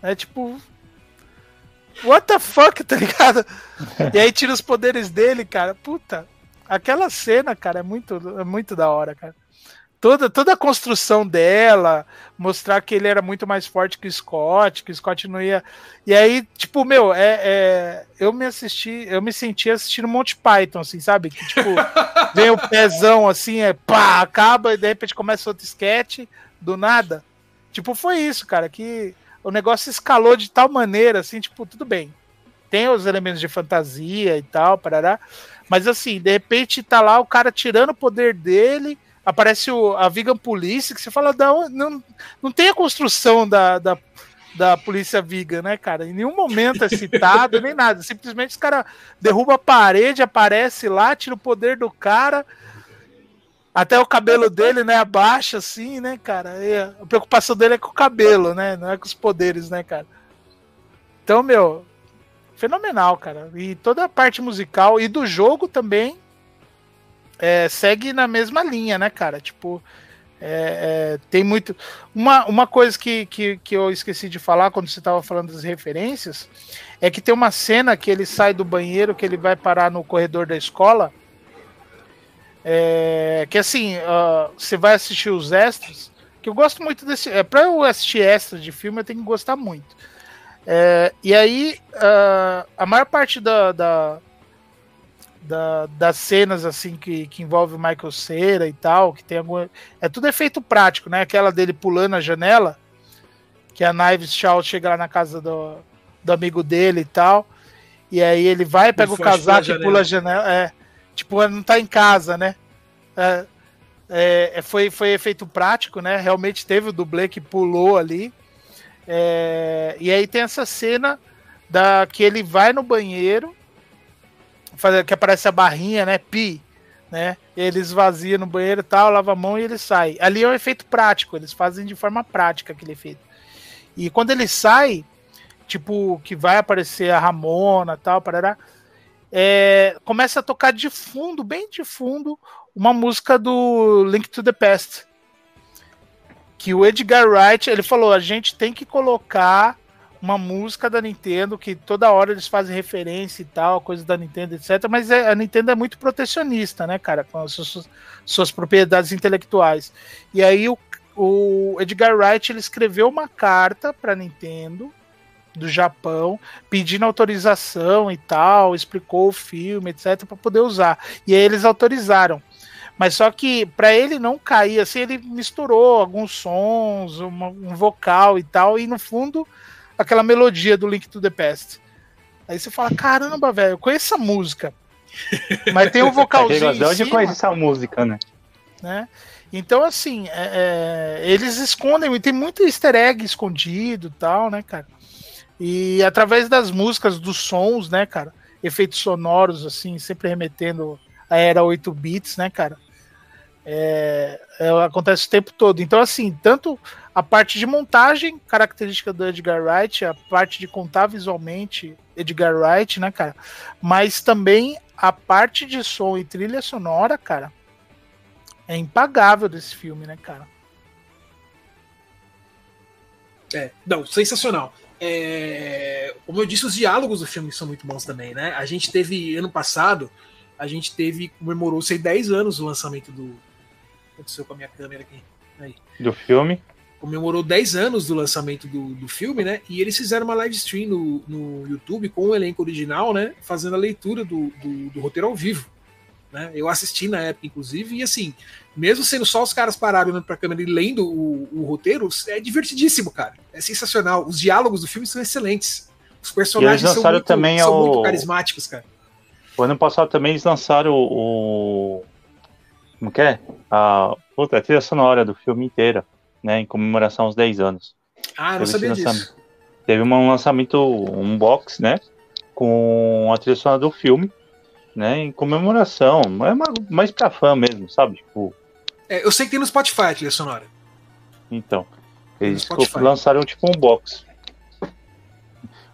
É tipo, what the fuck, tá ligado? e aí tira os poderes dele, cara. Puta, aquela cena, cara, é muito, é muito da hora, cara. Toda, toda a construção dela, mostrar que ele era muito mais forte que o Scott, que o Scott não ia. E aí, tipo, meu, é, é eu me assisti, eu me senti assistindo Monty Python, assim, sabe? Que, tipo, vem o pezão assim, é pá, acaba e de repente começa outro sketch do nada. Tipo, foi isso, cara, que o negócio escalou de tal maneira, assim, tipo, tudo bem. Tem os elementos de fantasia e tal, parará. Mas assim, de repente tá lá o cara tirando o poder dele, aparece o, a Vegan Police, que você fala, não, não, não tem a construção da, da, da polícia vegan, né, cara? Em nenhum momento é citado, nem nada. Simplesmente os cara derruba a parede, aparece lá, tira o poder do cara até o cabelo dele, né, abaixa assim, né, cara? E a preocupação dele é com o cabelo, né? Não é com os poderes, né, cara? Então, meu, fenomenal, cara. E toda a parte musical e do jogo também é, segue na mesma linha, né, cara? Tipo, é, é, tem muito. Uma, uma coisa que, que, que eu esqueci de falar quando você estava falando das referências é que tem uma cena que ele sai do banheiro, que ele vai parar no corredor da escola é, que assim, uh, você vai assistir os extras, que eu gosto muito desse. É, pra eu assistir extras de filme, eu tenho que gostar muito. É, e aí, uh, a maior parte da, da, da, das cenas assim que, que envolve o Michael Cera e tal, que tem algum. É tudo efeito prático, né? Aquela dele pulando a janela, que a Knives Shaw chega lá na casa do, do amigo dele e tal. E aí ele vai, pega ele o casaco e pula a janela. É. Tipo, não tá em casa, né? É, É, é, foi, foi efeito prático, né? Realmente teve o dublê que pulou ali. É, e aí tem essa cena da que ele vai no banheiro, que aparece a barrinha, né? Pi, né? Ele esvazia no banheiro tal, lava a mão e ele sai. Ali é um efeito prático, eles fazem de forma prática aquele efeito. E quando ele sai, tipo, que vai aparecer a Ramona tal, parará, é, começa a tocar de fundo, bem de fundo, uma música do Link to the Past. Que o Edgar Wright, ele falou, a gente tem que colocar uma música da Nintendo que toda hora eles fazem referência e tal, coisa da Nintendo, etc. Mas é, a Nintendo é muito protecionista, né, cara, com as suas, suas propriedades intelectuais. E aí o, o Edgar Wright ele escreveu uma carta para Nintendo do Japão, pedindo autorização e tal, explicou o filme, etc, para poder usar. E aí eles autorizaram. Mas só que para ele não cair assim, ele misturou alguns sons, uma, um vocal e tal, e no fundo aquela melodia do Link to the Past. Aí você fala, caramba, velho, eu conheço essa música. Mas tem um vocalzinho. de onde conhece essa música, né? né? Então, assim, é, é, eles escondem, tem muito easter egg escondido tal, né, cara? E através das músicas, dos sons, né, cara? Efeitos sonoros, assim, sempre remetendo a era 8 bits, né, cara? É, é, acontece o tempo todo. Então, assim, tanto a parte de montagem, característica do Edgar Wright, a parte de contar visualmente, Edgar Wright, né, cara? Mas também a parte de som e trilha sonora, cara, é impagável desse filme, né, cara? É, não, sensacional. É, como eu disse, os diálogos do filme são muito bons também, né? A gente teve, ano passado, a gente teve, comemorou-se 10 anos o lançamento do. O que aconteceu com a minha câmera aqui? Aí. Do filme? Comemorou 10 anos do lançamento do, do filme, né? E eles fizeram uma live stream no, no YouTube com o elenco original, né? Fazendo a leitura do, do, do roteiro ao vivo. Né? Eu assisti na época, inclusive, e assim, mesmo sendo só os caras parados olhando pra câmera e lendo o, o, roteiro, é divertidíssimo, cara. É sensacional. Os diálogos do filme são excelentes. Os personagens são, muito, também são o... muito carismáticos, cara. O ano passado também eles lançaram o. Como que é? A, a trilha sonora do filme inteira, né? Em comemoração aos 10 anos. Ah, não sabia disso. Teve um lançamento, um box, né? Com a trilha sonora do filme né? Em comemoração. É mais pra fã mesmo, sabe? Tipo. É, eu sei que tem no Spotify a trilha sonora. Então. Eles lançaram tipo um box.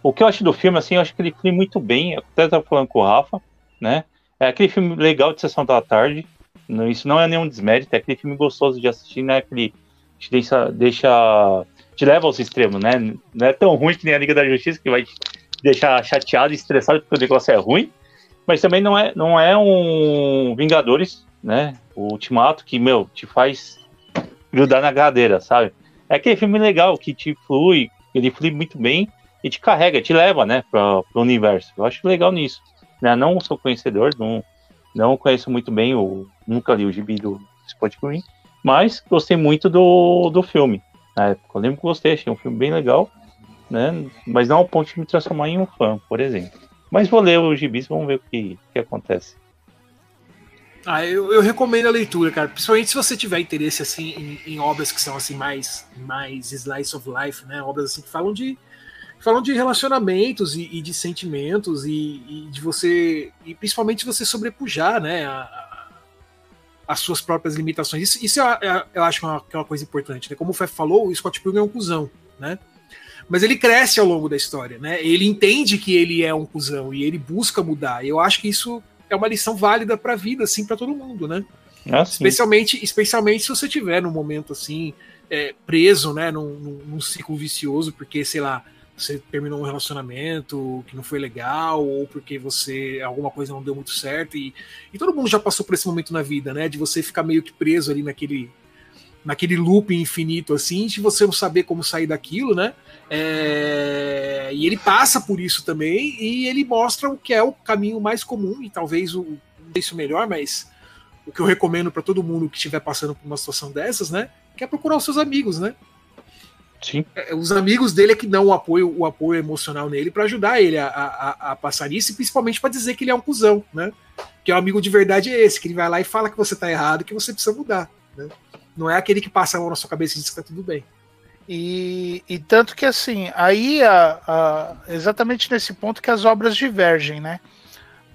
O que eu acho do filme, assim, eu acho que ele foi muito bem. Eu até tava falando com o Rafa, né? É aquele filme legal de sessão da tarde. Isso não é nenhum desmérito, é aquele filme gostoso de assistir, né? Aquele te deixa, deixa. te leva aos extremos, né? Não é tão ruim que nem a Liga da Justiça, que vai te deixar chateado e estressado porque o negócio é ruim. Mas também não é, não é um Vingadores, né? O Ultimato que, meu, te faz grudar na cadeira, sabe? É aquele filme legal que te flui, ele flui muito bem e te carrega, te leva, né, para o universo. Eu acho legal nisso. Né? Não sou conhecedor, não, não conheço muito bem, o, nunca li o gibi do Spot Green, mas gostei muito do, do filme. Na época. Eu lembro que gostei, achei um filme bem legal, né? Mas não ao ponto de me transformar em um fã, por exemplo. Mas vou ler os gibis, vamos ver o que, que acontece. Ah, eu, eu, recomendo a leitura, cara. Principalmente se você tiver interesse assim em, em, obras que são assim mais mais slice of life, né? Obras assim que falam de falam de relacionamentos e, e de sentimentos e, e, de você e principalmente você sobrepujar, né? A, a, as suas próprias limitações. Isso, isso é, é, eu acho é uma, é uma coisa importante. Né? Como o Fef falou, o Scott Pilgrim é um cuzão, né? Mas ele cresce ao longo da história, né? Ele entende que ele é um cuzão e ele busca mudar. E eu acho que isso é uma lição válida para a vida, assim, para todo mundo, né? Ah, especialmente, especialmente se você tiver num momento assim é, preso, né, num, num, ciclo vicioso, porque sei lá, você terminou um relacionamento que não foi legal ou porque você alguma coisa não deu muito certo e, e todo mundo já passou por esse momento na vida, né, de você ficar meio que preso ali naquele naquele loop infinito assim, de você não saber como sair daquilo, né? É, e ele passa por isso também e ele mostra o que é o caminho mais comum e talvez o não sei se o melhor, mas o que eu recomendo para todo mundo que estiver passando por uma situação dessas, né? Que é procurar os seus amigos, né? Sim. É, os amigos dele é que dão o apoio, o apoio emocional nele para ajudar ele a, a, a, passar isso e principalmente para dizer que ele é um cuzão, né? Que é um amigo de verdade é esse, que ele vai lá e fala que você tá errado, que você precisa mudar. Né? Não é aquele que passa a mão na sua cabeça e diz que tá tudo bem. E, e tanto que assim, aí a, a, exatamente nesse ponto que as obras divergem, né?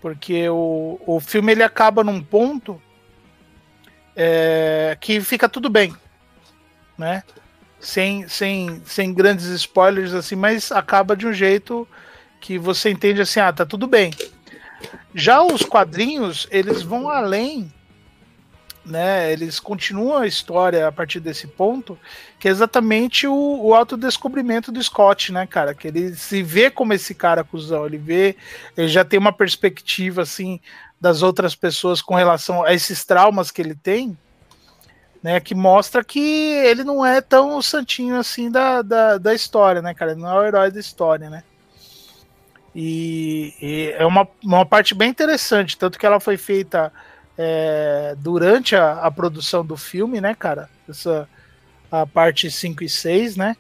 Porque o, o filme ele acaba num ponto é, que fica tudo bem, né? Sem, sem, sem grandes spoilers assim, mas acaba de um jeito que você entende assim, ah, tá tudo bem. Já os quadrinhos, eles vão além né? Eles continuam a história a partir desse ponto, que é exatamente o, o autodescobrimento do Scott, né, cara? Que ele se vê como esse cara cuzão, ele vê, ele já tem uma perspectiva assim das outras pessoas com relação a esses traumas que ele tem, né? Que mostra que ele não é tão santinho assim da, da, da história, né, cara? Ele não é o herói da história, né? E, e é uma, uma parte bem interessante, tanto que ela foi feita é, durante a, a, produção do filme, né, cara? Essa a parte 5 e 6, né?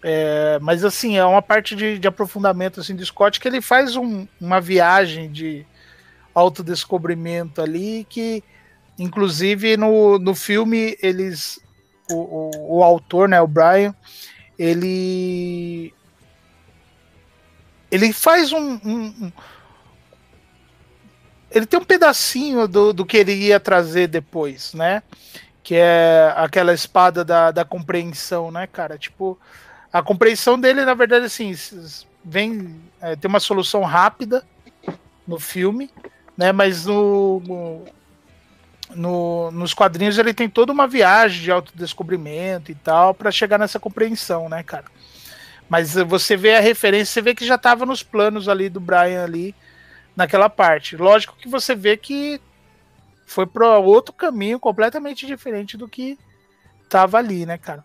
É, mas assim, é uma parte de, de, aprofundamento assim, do Scott que ele faz um, uma viagem de autodescobrimento ali que inclusive no, no filme eles o, o, o autor, né, o Brian, ele ele faz um, um, ele tem um pedacinho do, do que ele ia trazer depois, né? Que é aquela espada da, da compreensão, né, cara? Tipo, a compreensão dele, na verdade, assim, vem. É, tem uma solução rápida no filme, né? Mas no, no, no, nos quadrinhos ele tem toda uma viagem de autodescobrimento e tal para chegar nessa compreensão, né, cara? Mas você vê a referência, você vê que já estava nos planos ali do Brian ali naquela parte. Lógico que você vê que foi para outro caminho completamente diferente do que tava ali, né, cara?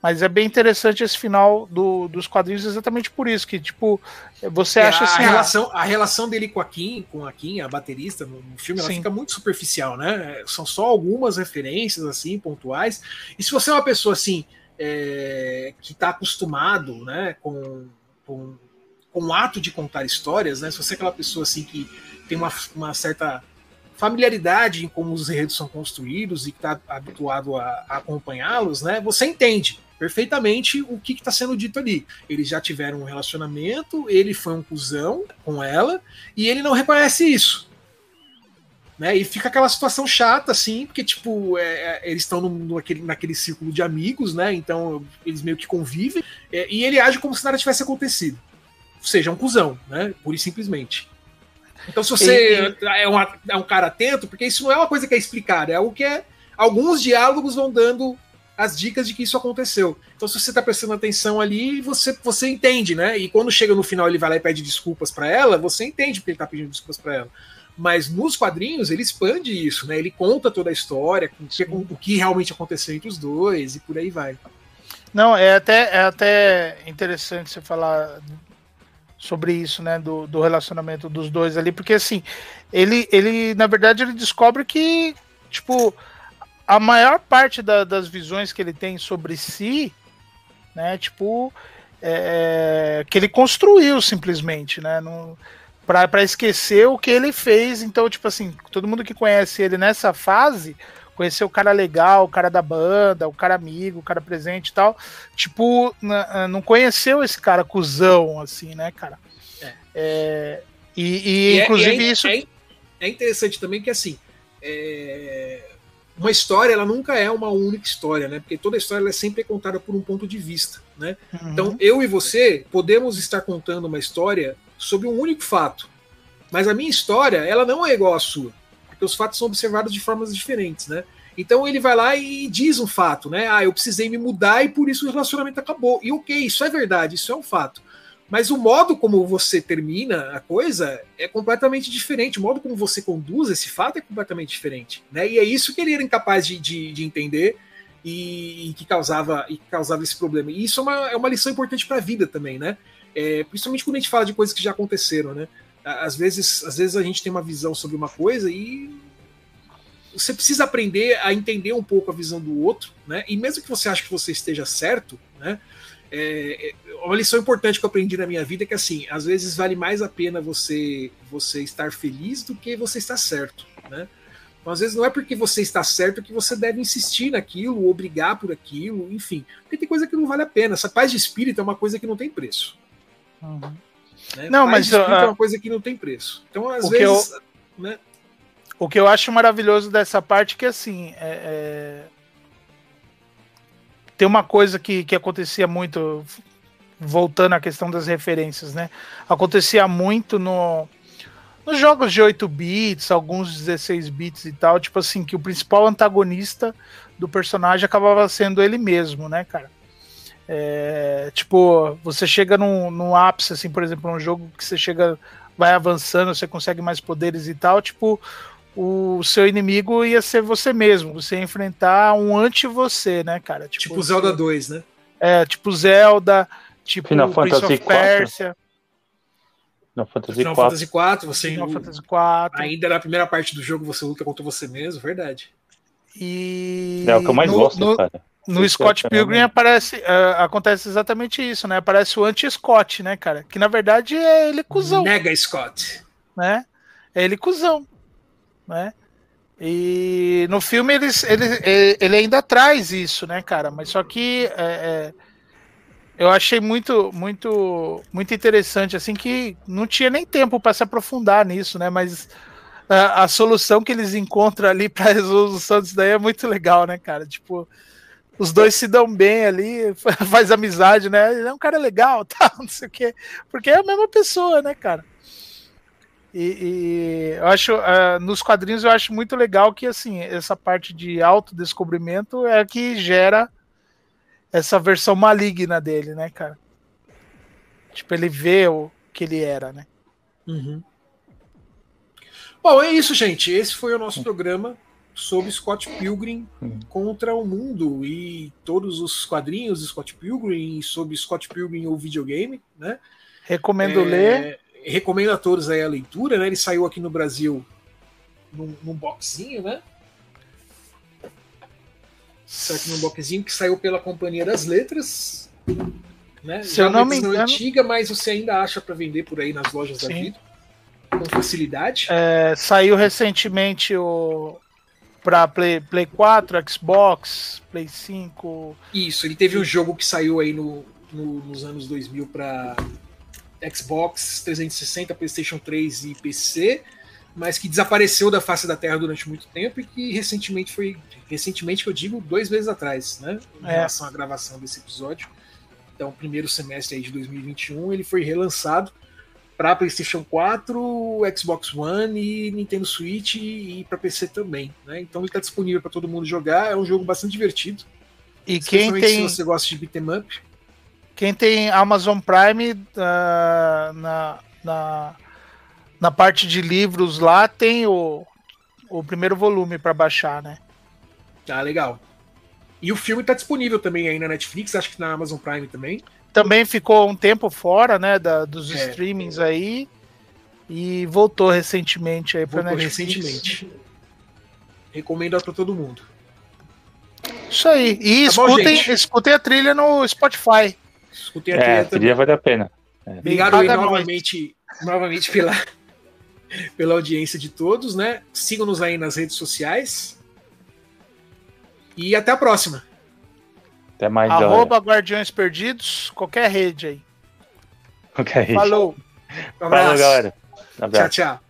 Mas é bem interessante esse final do, dos quadrinhos exatamente por isso, que, tipo, você é, acha assim... A ah, relação, a relação dele com a Kim, com a Kim, a baterista, no, no filme, ela Sim. fica muito superficial, né? São só algumas referências, assim, pontuais. E se você é uma pessoa, assim, é, que está acostumado, né, com, com com o ato de contar histórias, né? Se você é aquela pessoa assim que tem uma, uma certa familiaridade em como os enredos são construídos e está habituado a, a acompanhá-los, né? Você entende perfeitamente o que está sendo dito ali. Eles já tiveram um relacionamento, ele foi um cuzão com ela e ele não reconhece isso. Né, e fica aquela situação chata, assim, porque, tipo, é, é eles estão naquele, naquele círculo de amigos, né? Então eles meio que convivem, é, e ele age como se nada tivesse acontecido seja um cuzão, né? Pura e simplesmente. Então, se você e, é, um, é um cara atento, porque isso não é uma coisa que é explicada, é algo que é. Alguns diálogos vão dando as dicas de que isso aconteceu. Então, se você está prestando atenção ali, você, você entende, né? E quando chega no final ele vai lá e pede desculpas para ela, você entende porque ele está pedindo desculpas para ela. Mas nos quadrinhos ele expande isso, né? Ele conta toda a história, o que realmente aconteceu entre os dois e por aí vai. Não, é até, é até interessante você falar sobre isso, né, do, do relacionamento dos dois ali, porque assim, ele, ele na verdade ele descobre que, tipo, a maior parte da, das visões que ele tem sobre si, né, tipo, é, que ele construiu simplesmente, né, para esquecer o que ele fez, então, tipo assim, todo mundo que conhece ele nessa fase conhecer o cara legal, o cara da banda, o cara amigo, o cara presente e tal. Tipo, não conheceu esse cara cuzão, assim, né, cara? É. É, e, e, e, é, inclusive é, isso. É, é, interessante também que, assim, é, uma história, ela nunca é uma única história, né? Porque toda história é sempre contada por um ponto de vista, né? Uhum. Então, eu e você podemos estar contando uma história sobre um único fato. Mas a minha história, ela não é igual à sua porque os fatos são observados de formas diferentes, né? Então ele vai lá e diz um fato, né? Ah, eu precisei me mudar e por isso o relacionamento acabou. E ok, isso é verdade, isso é um fato. Mas o modo como você termina a coisa é completamente diferente. O modo como você conduz esse fato é completamente diferente. Né? E é isso que ele era incapaz de, de, de entender e, e, que causava, e causava esse problema. E isso é uma, é uma lição importante para a vida também, né? É, principalmente quando a gente fala de coisas que já aconteceram, né? Às vezes, às vezes a gente tem uma visão sobre uma coisa e você precisa aprender a entender um pouco a visão do outro, né? E mesmo que você ache que você esteja certo, né? É, é, uma lição importante que eu aprendi na minha vida é que assim, às vezes vale mais a pena você você estar feliz do que você estar certo, né? Então, às vezes não é porque você está certo que você deve insistir naquilo, ou brigar por aquilo, enfim. Porque tem coisa que não vale a pena. Essa paz de espírito é uma coisa que não tem preço. Uhum. Né? Não, mas espírito uh, é uma coisa que não tem preço. Então, às vezes. Eu, né? O que eu acho maravilhoso dessa parte é que assim. É, é... Tem uma coisa que, que acontecia muito. Voltando à questão das referências, né? Acontecia muito no, nos jogos de 8 bits, alguns 16 bits e tal, tipo assim, que o principal antagonista do personagem acabava sendo ele mesmo, né, cara? É, tipo, você chega num, num ápice, assim, por exemplo, um jogo que você chega, vai avançando, você consegue mais poderes e tal, tipo, o seu inimigo ia ser você mesmo, você ia enfrentar um anti-você, né, cara? Tipo, tipo Zelda 2, né? É, tipo Zelda, tipo Final Prince Fantasy of Persia. Final Fantasy Final Fantasy IV, você Final Fantasy IV. ainda na primeira parte do jogo você luta contra você mesmo, verdade. E é o que eu mais no, gosto, no, cara. No Esse Scott é Pilgrim aparece, uh, acontece exatamente isso, né? Aparece o anti-Scott, né, cara? Que na verdade é ele cuzão. Mega Scott. Né? É ele cuzão. Né? E no filme ele, ele, ele ainda traz isso, né, cara? Mas só que é, é eu achei muito, muito, muito interessante, assim, que não tinha nem tempo para se aprofundar nisso, né? Mas a, a, solução que eles encontram ali para resolução disso daí é muito legal, né, cara? Tipo, os dois se dão bem ali, faz amizade, né? Ele é um cara legal, tá? Não sei o quê. Porque é a mesma pessoa, né, cara? E, e eu acho, uh, nos quadrinhos eu acho muito legal que, assim, essa parte de autodescobrimento é a que gera essa versão maligna dele, né, cara? Tipo, ele vê o que ele era, né? Uhum. Bom, é isso, gente. Esse foi o nosso programa sobre Scott Pilgrim contra o mundo e todos os quadrinhos de Scott Pilgrim sobre Scott Pilgrim o videogame, né? Recomendo é, ler. Recomendo a todos aí a leitura, né? Ele saiu aqui no Brasil num, num boxinho, né? Saiu aqui num boxzinho que saiu pela Companhia das Letras. Né? Se Já eu não me engano. antiga, mas você ainda acha para vender por aí nas lojas Sim. da vida com facilidade. É, saiu recentemente o para Play, Play 4, Xbox, Play 5. Isso, ele teve um jogo que saiu aí no, no nos anos 2000 para Xbox 360, PlayStation 3 e PC mas que desapareceu da face da Terra durante muito tempo e que recentemente foi. Recentemente, que eu digo, dois meses atrás, né? Em é. relação à gravação desse episódio. Então, primeiro semestre aí de 2021, ele foi relançado para PlayStation 4, Xbox One e Nintendo Switch e, para PC também. Né? Então ele está disponível para todo mundo jogar. É um jogo bastante divertido. E quem tem. Se você gosta de beat'em up. Quem tem Amazon Prime uh, na, na na parte de livros lá tem o, o primeiro volume para baixar, né? Ah, legal. E o filme tá disponível também aí na Netflix, acho que na Amazon Prime também. Também ficou um tempo fora, né, da, dos é. streamings aí. E voltou recentemente aí para Netflix. recentemente. Recomendo para todo mundo. Isso aí. E tá escutem, bom, escutem a trilha no Spotify. Escutem a trilha é, a trilha vale a pena. É. Obrigado aí novamente, novamente pela, pela audiência de todos, né? Sigam-nos aí nas redes sociais. E até a próxima. Até mais, Arroba galera. Guardiões Perdidos, qualquer rede aí. Qualquer rede. Falou. Um abraço. Falou, galera. Um tchau, tchau.